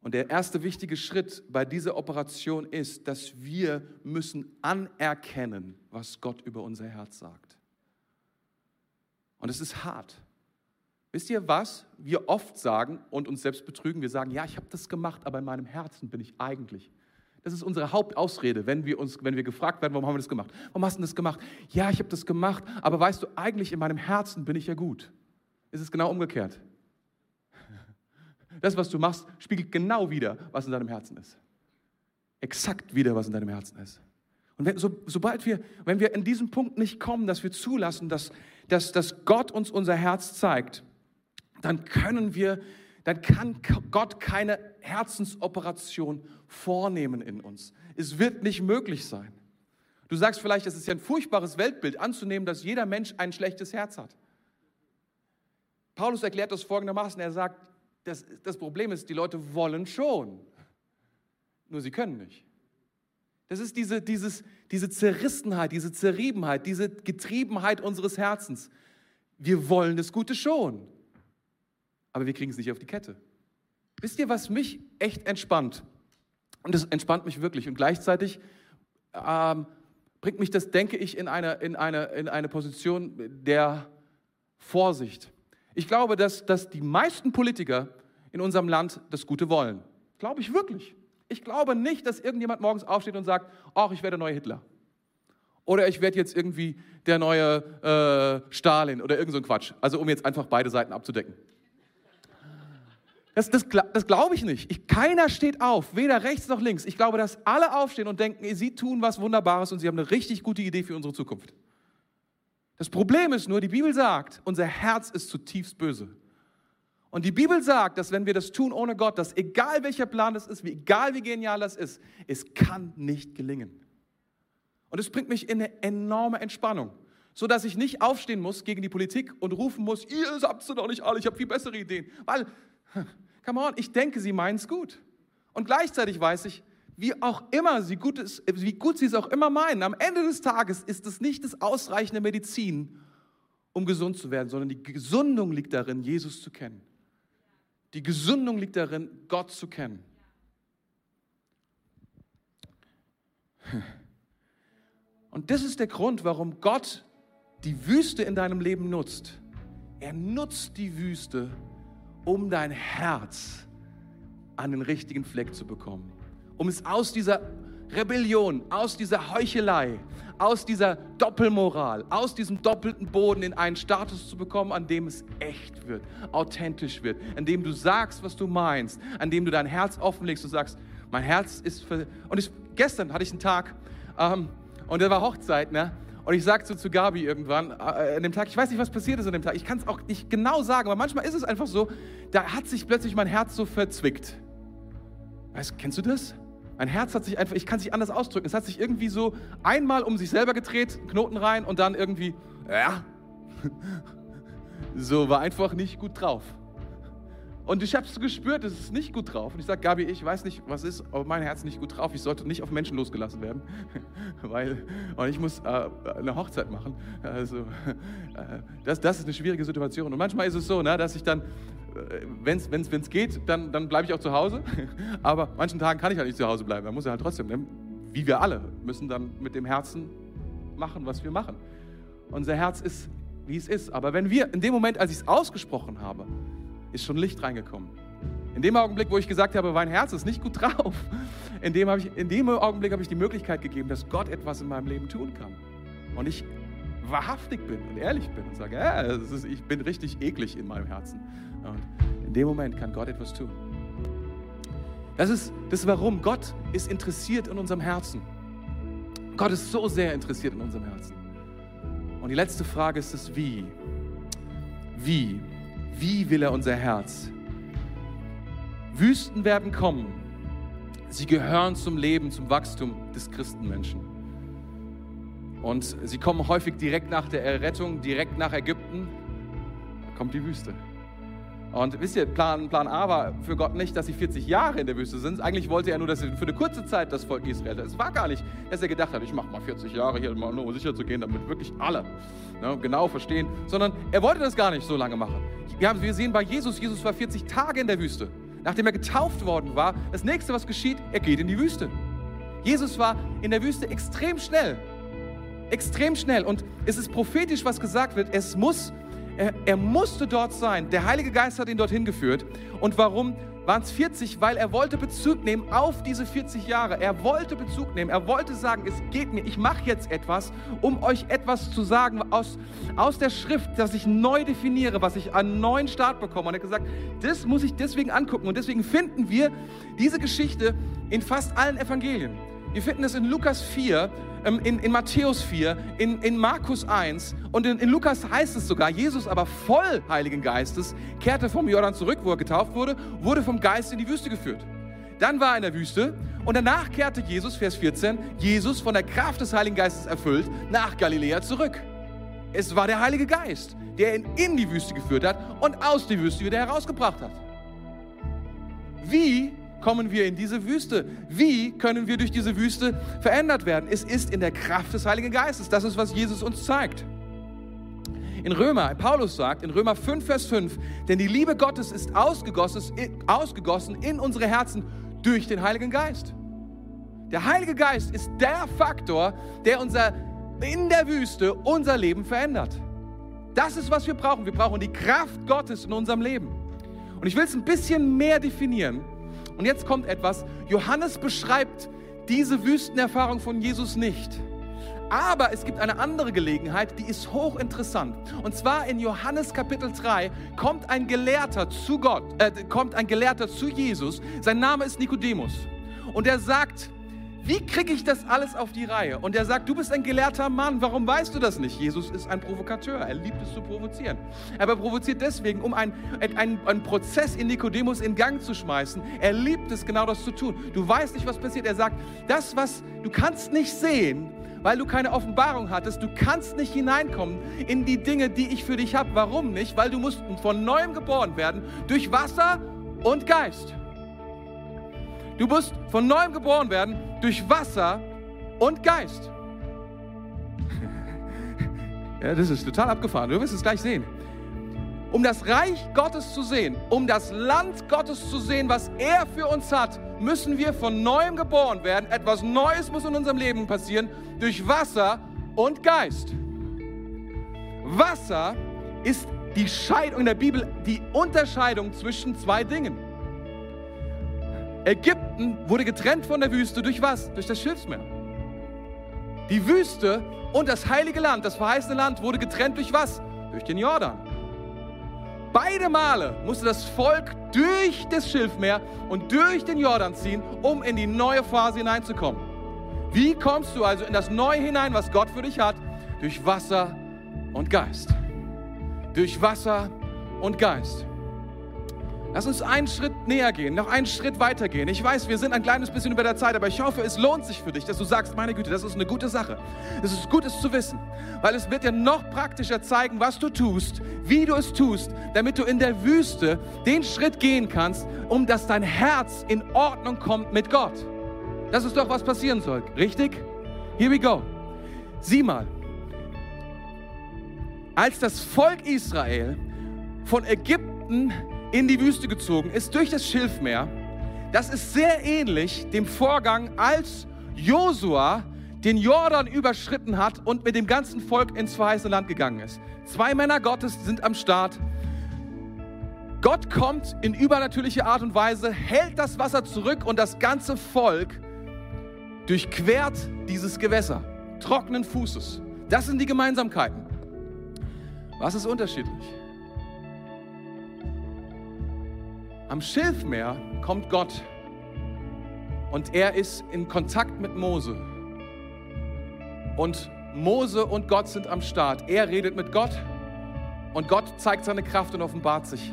Und der erste wichtige Schritt bei dieser Operation ist, dass wir müssen anerkennen, was Gott über unser Herz sagt. Und es ist hart. Wisst ihr, was wir oft sagen und uns selbst betrügen? Wir sagen, ja, ich habe das gemacht, aber in meinem Herzen bin ich eigentlich. Das ist unsere Hauptausrede, wenn wir, uns, wenn wir gefragt werden, warum haben wir das gemacht? Warum hast du das gemacht? Ja, ich habe das gemacht, aber weißt du, eigentlich in meinem Herzen bin ich ja gut. Es ist genau umgekehrt. Das, was du machst, spiegelt genau wieder, was in deinem Herzen ist. Exakt wieder, was in deinem Herzen ist. Und wenn, so, sobald wir, wenn wir in diesem Punkt nicht kommen, dass wir zulassen, dass, dass, dass Gott uns unser Herz zeigt, dann können wir, dann kann Gott keine Herzensoperation vornehmen in uns. Es wird nicht möglich sein. Du sagst vielleicht, es ist ja ein furchtbares Weltbild anzunehmen, dass jeder Mensch ein schlechtes Herz hat. Paulus erklärt das folgendermaßen. Er sagt, das, das Problem ist, die Leute wollen schon, nur sie können nicht. Das ist diese, dieses, diese Zerrissenheit, diese Zerriebenheit, diese Getriebenheit unseres Herzens. Wir wollen das Gute schon, aber wir kriegen es nicht auf die Kette. Wisst ihr, was mich echt entspannt? Und das entspannt mich wirklich. Und gleichzeitig ähm, bringt mich das, denke ich, in eine, in, eine, in eine Position der Vorsicht. Ich glaube, dass, dass die meisten Politiker in unserem Land das Gute wollen. Glaube ich wirklich. Ich glaube nicht, dass irgendjemand morgens aufsteht und sagt, ach, ich werde der neue Hitler. Oder ich werde jetzt irgendwie der neue äh, Stalin oder irgend so ein Quatsch. Also um jetzt einfach beide Seiten abzudecken. Das, das, das glaube ich nicht. Ich, keiner steht auf, weder rechts noch links. Ich glaube, dass alle aufstehen und denken, sie tun was Wunderbares und sie haben eine richtig gute Idee für unsere Zukunft. Das Problem ist nur, die Bibel sagt, unser Herz ist zutiefst böse. Und die Bibel sagt, dass wenn wir das tun ohne Gott, dass egal welcher Plan das ist, egal wie genial das ist, es kann nicht gelingen. Und es bringt mich in eine enorme Entspannung, so dass ich nicht aufstehen muss gegen die Politik und rufen muss, ihr habt es doch nicht alle, ich habe viel bessere Ideen, weil Come on, ich denke, sie meinen es gut. Und gleichzeitig weiß ich, wie auch immer sie gut ist, wie gut sie es auch immer meinen, am Ende des Tages ist es nicht das ausreichende Medizin, um gesund zu werden, sondern die Gesundung liegt darin, Jesus zu kennen. Die Gesundung liegt darin, Gott zu kennen. Und das ist der Grund, warum Gott die Wüste in deinem Leben nutzt. Er nutzt die Wüste, um dein Herz an den richtigen Fleck zu bekommen. Um es aus dieser Rebellion, aus dieser Heuchelei, aus dieser Doppelmoral, aus diesem doppelten Boden in einen Status zu bekommen, an dem es echt wird, authentisch wird, an dem du sagst, was du meinst, an dem du dein Herz offenlegst und sagst, mein Herz ist für... Und ich, gestern hatte ich einen Tag ähm, und da war Hochzeit, ne? Und ich sagte so zu Gabi irgendwann äh, an dem Tag, ich weiß nicht, was passiert ist an dem Tag, ich kann es auch nicht genau sagen, aber manchmal ist es einfach so, da hat sich plötzlich mein Herz so verzwickt. Weißt, kennst du das? Mein Herz hat sich einfach, ich kann es nicht anders ausdrücken, es hat sich irgendwie so einmal um sich selber gedreht, Knoten rein und dann irgendwie, ja, so war einfach nicht gut drauf. Und ich habe es gespürt, es ist nicht gut drauf. Und ich sage, Gabi, ich weiß nicht, was ist, aber mein Herz ist nicht gut drauf. Ich sollte nicht auf Menschen losgelassen werden, weil und ich muss äh, eine Hochzeit machen. Also äh, das, das ist eine schwierige Situation. Und manchmal ist es so, ne, dass ich dann, äh, wenn es geht, dann, dann bleibe ich auch zu Hause. aber manchen Tagen kann ich halt nicht zu Hause bleiben. Da muss er halt trotzdem, ne, wie wir alle, müssen dann mit dem Herzen machen, was wir machen. Unser Herz ist, wie es ist. Aber wenn wir, in dem Moment, als ich es ausgesprochen habe, ist schon Licht reingekommen. In dem Augenblick, wo ich gesagt habe, mein Herz ist nicht gut drauf, in dem, ich, in dem Augenblick habe ich die Möglichkeit gegeben, dass Gott etwas in meinem Leben tun kann. Und ich wahrhaftig bin und ehrlich bin und sage, ja, ist, ich bin richtig eklig in meinem Herzen. Und in dem Moment kann Gott etwas tun. Das ist das Warum. Gott ist interessiert in unserem Herzen. Gott ist so sehr interessiert in unserem Herzen. Und die letzte Frage ist das Wie. Wie? Wie will er unser Herz? Wüsten werden kommen. Sie gehören zum Leben, zum Wachstum des Christenmenschen. Und sie kommen häufig direkt nach der Errettung, direkt nach Ägypten. Da kommt die Wüste. Und wisst ihr, Plan, Plan A war für Gott nicht, dass sie 40 Jahre in der Wüste sind. Eigentlich wollte er nur, dass sie für eine kurze Zeit das Volk Israel. Es war gar nicht, dass er gedacht hat, ich mache mal 40 Jahre hier, nur um sicher zu gehen, damit wirklich alle ne, genau verstehen. Sondern er wollte das gar nicht so lange machen. Wir, haben, wir sehen bei Jesus, Jesus war 40 Tage in der Wüste. Nachdem er getauft worden war, das nächste, was geschieht, er geht in die Wüste. Jesus war in der Wüste extrem schnell. Extrem schnell. Und es ist prophetisch, was gesagt wird. Es muss er, er musste dort sein. Der Heilige Geist hat ihn dorthin geführt. Und warum waren es 40? Weil er wollte Bezug nehmen auf diese 40 Jahre. Er wollte Bezug nehmen. Er wollte sagen, es geht mir, ich mache jetzt etwas, um euch etwas zu sagen aus, aus der Schrift, dass ich neu definiere, was ich einen neuen Start bekomme. Und er hat gesagt, das muss ich deswegen angucken. Und deswegen finden wir diese Geschichte in fast allen Evangelien. Wir finden es in Lukas 4, ähm, in, in Matthäus 4, in, in Markus 1 und in, in Lukas heißt es sogar, Jesus aber voll Heiligen Geistes kehrte vom Jordan zurück, wo er getauft wurde, wurde vom Geist in die Wüste geführt. Dann war er in der Wüste und danach kehrte Jesus, Vers 14, Jesus von der Kraft des Heiligen Geistes erfüllt, nach Galiläa zurück. Es war der Heilige Geist, der ihn in die Wüste geführt hat und aus der Wüste wieder herausgebracht hat. Wie kommen wir in diese Wüste? Wie können wir durch diese Wüste verändert werden? Es ist in der Kraft des Heiligen Geistes. Das ist, was Jesus uns zeigt. In Römer, Paulus sagt in Römer 5, Vers 5, denn die Liebe Gottes ist ausgegossen, in unsere Herzen durch den Heiligen Geist. Der Heilige Geist ist der Faktor, der unser, in der Wüste unser Leben verändert. Das ist, was wir brauchen. Wir brauchen die Kraft Gottes in unserem Leben. Und ich will es ein bisschen mehr definieren. Und jetzt kommt etwas. Johannes beschreibt diese Wüstenerfahrung von Jesus nicht. Aber es gibt eine andere Gelegenheit, die ist hochinteressant. Und zwar in Johannes Kapitel 3 kommt ein Gelehrter zu Gott, äh, kommt ein Gelehrter zu Jesus. Sein Name ist Nikodemus. Und er sagt, wie kriege ich das alles auf die Reihe? Und er sagt, du bist ein gelehrter Mann, warum weißt du das nicht? Jesus ist ein Provokateur, er liebt es zu provozieren. Aber er provoziert deswegen, um einen, einen, einen Prozess in Nikodemus in Gang zu schmeißen. Er liebt es, genau das zu tun. Du weißt nicht, was passiert. Er sagt, das, was du kannst nicht sehen, weil du keine Offenbarung hattest. Du kannst nicht hineinkommen in die Dinge, die ich für dich habe. Warum nicht? Weil du musst von neuem geboren werden durch Wasser und Geist. Du musst von neuem geboren werden durch Wasser und Geist. ja, das ist total abgefahren. Du wirst es gleich sehen. Um das Reich Gottes zu sehen, um das Land Gottes zu sehen, was er für uns hat, müssen wir von neuem geboren werden. Etwas Neues muss in unserem Leben passieren durch Wasser und Geist. Wasser ist die Scheidung in der Bibel, die Unterscheidung zwischen zwei Dingen. Ägypten wurde getrennt von der Wüste durch was? Durch das Schilfsmeer. Die Wüste und das heilige Land, das verheißene Land, wurde getrennt durch was? Durch den Jordan. Beide Male musste das Volk durch das Schilfmeer und durch den Jordan ziehen, um in die neue Phase hineinzukommen. Wie kommst du also in das Neue hinein, was Gott für dich hat? Durch Wasser und Geist. Durch Wasser und Geist. Lass uns einen Schritt näher gehen, noch einen Schritt weiter gehen. Ich weiß, wir sind ein kleines bisschen über der Zeit, aber ich hoffe, es lohnt sich für dich, dass du sagst, meine Güte, das ist eine gute Sache. Es ist gut, es zu wissen, weil es wird dir noch praktischer zeigen, was du tust, wie du es tust, damit du in der Wüste den Schritt gehen kannst, um dass dein Herz in Ordnung kommt mit Gott. Das ist doch, was passieren soll, richtig? Here we go. Sieh mal, als das Volk Israel von Ägypten in die Wüste gezogen ist durch das Schilfmeer. Das ist sehr ähnlich dem Vorgang, als Josua den Jordan überschritten hat und mit dem ganzen Volk ins verheißene Land gegangen ist. Zwei Männer Gottes sind am Start. Gott kommt in übernatürliche Art und Weise, hält das Wasser zurück und das ganze Volk durchquert dieses Gewässer, trockenen Fußes. Das sind die Gemeinsamkeiten. Was ist unterschiedlich? Am Schilfmeer kommt Gott und er ist in Kontakt mit Mose. Und Mose und Gott sind am Start. Er redet mit Gott und Gott zeigt seine Kraft und offenbart sich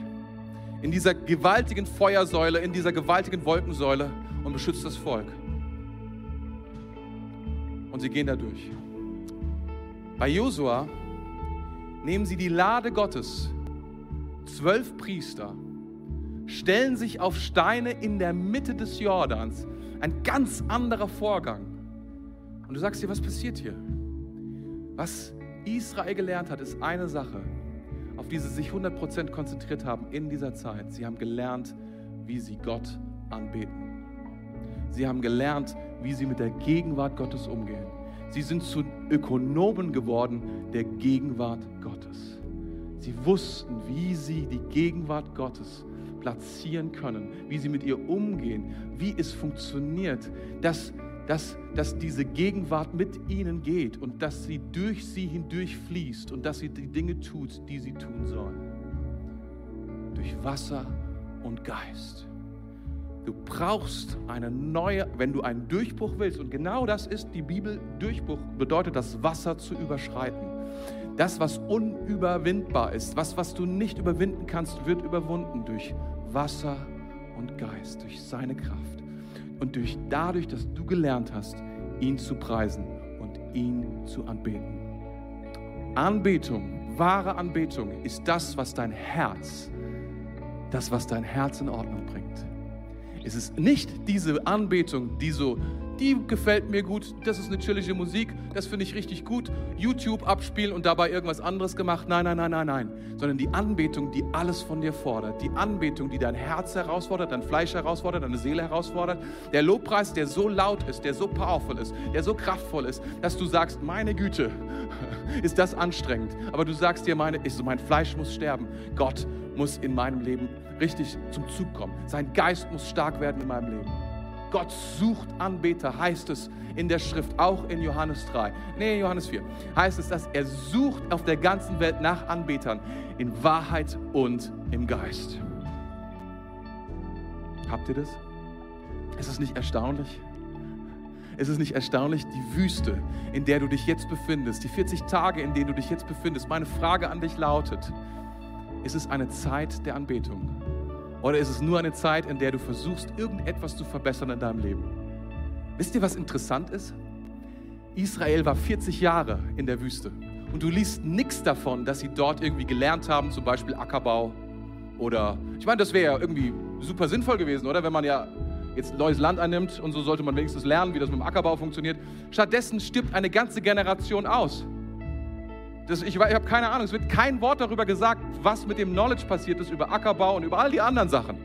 in dieser gewaltigen Feuersäule, in dieser gewaltigen Wolkensäule und beschützt das Volk. Und sie gehen da durch. Bei Josua nehmen sie die Lade Gottes, zwölf Priester, stellen sich auf Steine in der Mitte des Jordans. Ein ganz anderer Vorgang. Und du sagst dir, was passiert hier? Was Israel gelernt hat, ist eine Sache, auf die sie sich 100% konzentriert haben in dieser Zeit. Sie haben gelernt, wie sie Gott anbeten. Sie haben gelernt, wie sie mit der Gegenwart Gottes umgehen. Sie sind zu Ökonomen geworden der Gegenwart Gottes. Sie wussten, wie sie die Gegenwart Gottes platzieren können, wie sie mit ihr umgehen, wie es funktioniert, dass, dass, dass diese Gegenwart mit ihnen geht und dass sie durch sie hindurch fließt und dass sie die Dinge tut, die sie tun soll. Durch Wasser und Geist. Du brauchst eine neue, wenn du einen Durchbruch willst, und genau das ist die Bibel, Durchbruch bedeutet das Wasser zu überschreiten. Das, was unüberwindbar ist, was, was du nicht überwinden kannst, wird überwunden durch Wasser und Geist, durch seine Kraft. Und durch, dadurch, dass du gelernt hast, ihn zu preisen und ihn zu anbeten. Anbetung, wahre Anbetung ist das, was dein Herz, das, was dein Herz in Ordnung bringt. Es ist nicht diese Anbetung, die so die gefällt mir gut, das ist eine chillige Musik, das finde ich richtig gut. YouTube abspielen und dabei irgendwas anderes gemacht. Nein, nein, nein, nein, nein. Sondern die Anbetung, die alles von dir fordert. Die Anbetung, die dein Herz herausfordert, dein Fleisch herausfordert, deine Seele herausfordert. Der Lobpreis, der so laut ist, der so powerful ist, der so kraftvoll ist, dass du sagst, meine Güte, ist das anstrengend. Aber du sagst dir, meine, ist, mein Fleisch muss sterben. Gott muss in meinem Leben richtig zum Zug kommen. Sein Geist muss stark werden in meinem Leben. Gott sucht Anbeter, heißt es in der Schrift, auch in Johannes 3. Nee, Johannes 4. Heißt es, dass er sucht auf der ganzen Welt nach Anbetern in Wahrheit und im Geist. Habt ihr das? Ist es nicht erstaunlich? Ist es nicht erstaunlich, die Wüste, in der du dich jetzt befindest, die 40 Tage, in denen du dich jetzt befindest? Meine Frage an dich lautet, ist es eine Zeit der Anbetung? Oder ist es nur eine Zeit, in der du versuchst, irgendetwas zu verbessern in deinem Leben? Wisst ihr, was interessant ist? Israel war 40 Jahre in der Wüste und du liest nichts davon, dass sie dort irgendwie gelernt haben, zum Beispiel Ackerbau oder, ich meine, das wäre ja irgendwie super sinnvoll gewesen, oder? Wenn man ja jetzt neues Land einnimmt und so sollte man wenigstens lernen, wie das mit dem Ackerbau funktioniert. Stattdessen stirbt eine ganze Generation aus. Das, ich, ich habe keine Ahnung, es wird kein Wort darüber gesagt, was mit dem Knowledge passiert ist über Ackerbau und über all die anderen Sachen.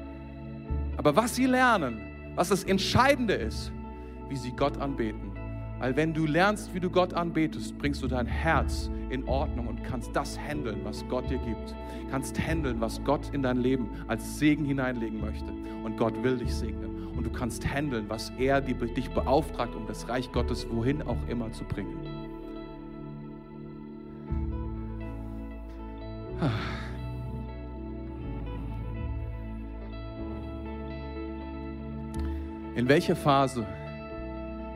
Aber was sie lernen, was das Entscheidende ist, wie sie Gott anbeten. Weil wenn du lernst, wie du Gott anbetest, bringst du dein Herz in Ordnung und kannst das handeln, was Gott dir gibt. Kannst handeln, was Gott in dein Leben als Segen hineinlegen möchte. Und Gott will dich segnen. Und du kannst handeln, was er dich beauftragt, um das Reich Gottes wohin auch immer zu bringen. In welcher Phase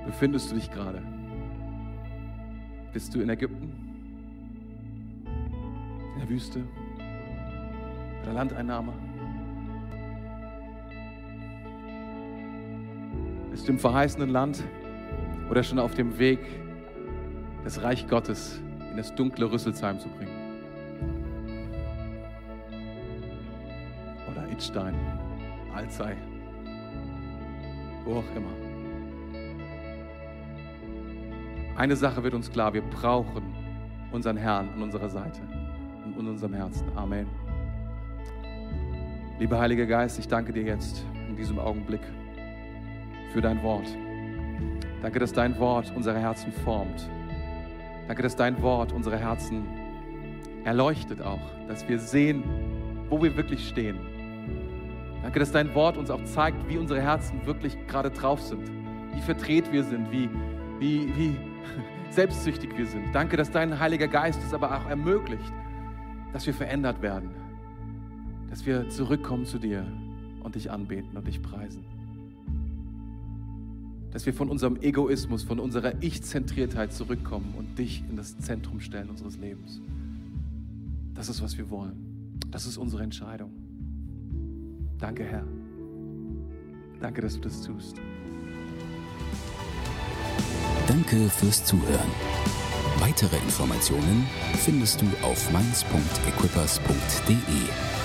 befindest du dich gerade? Bist du in Ägypten? In der Wüste? Bei der Landeinnahme? Bist du im verheißenen Land oder schon auf dem Weg, das Reich Gottes in das dunkle Rüsselsheim zu bringen? Oder Idstein, Alzey, wo auch immer. Eine Sache wird uns klar, wir brauchen unseren Herrn an unserer Seite und in unserem Herzen. Amen. Lieber Heiliger Geist, ich danke dir jetzt in diesem Augenblick für dein Wort. Danke, dass dein Wort unsere Herzen formt. Danke, dass dein Wort unsere Herzen erleuchtet auch, dass wir sehen, wo wir wirklich stehen. Danke, dass dein Wort uns auch zeigt, wie unsere Herzen wirklich gerade drauf sind, wie verdreht wir sind, wie, wie, wie selbstsüchtig wir sind. Danke, dass dein Heiliger Geist es aber auch ermöglicht, dass wir verändert werden, dass wir zurückkommen zu dir und dich anbeten und dich preisen. Dass wir von unserem Egoismus, von unserer Ich-Zentriertheit zurückkommen und dich in das Zentrum stellen unseres Lebens. Das ist, was wir wollen. Das ist unsere Entscheidung. Danke, Herr. Danke, dass du das tust. Danke fürs Zuhören. Weitere Informationen findest du auf mainz.equippers.de.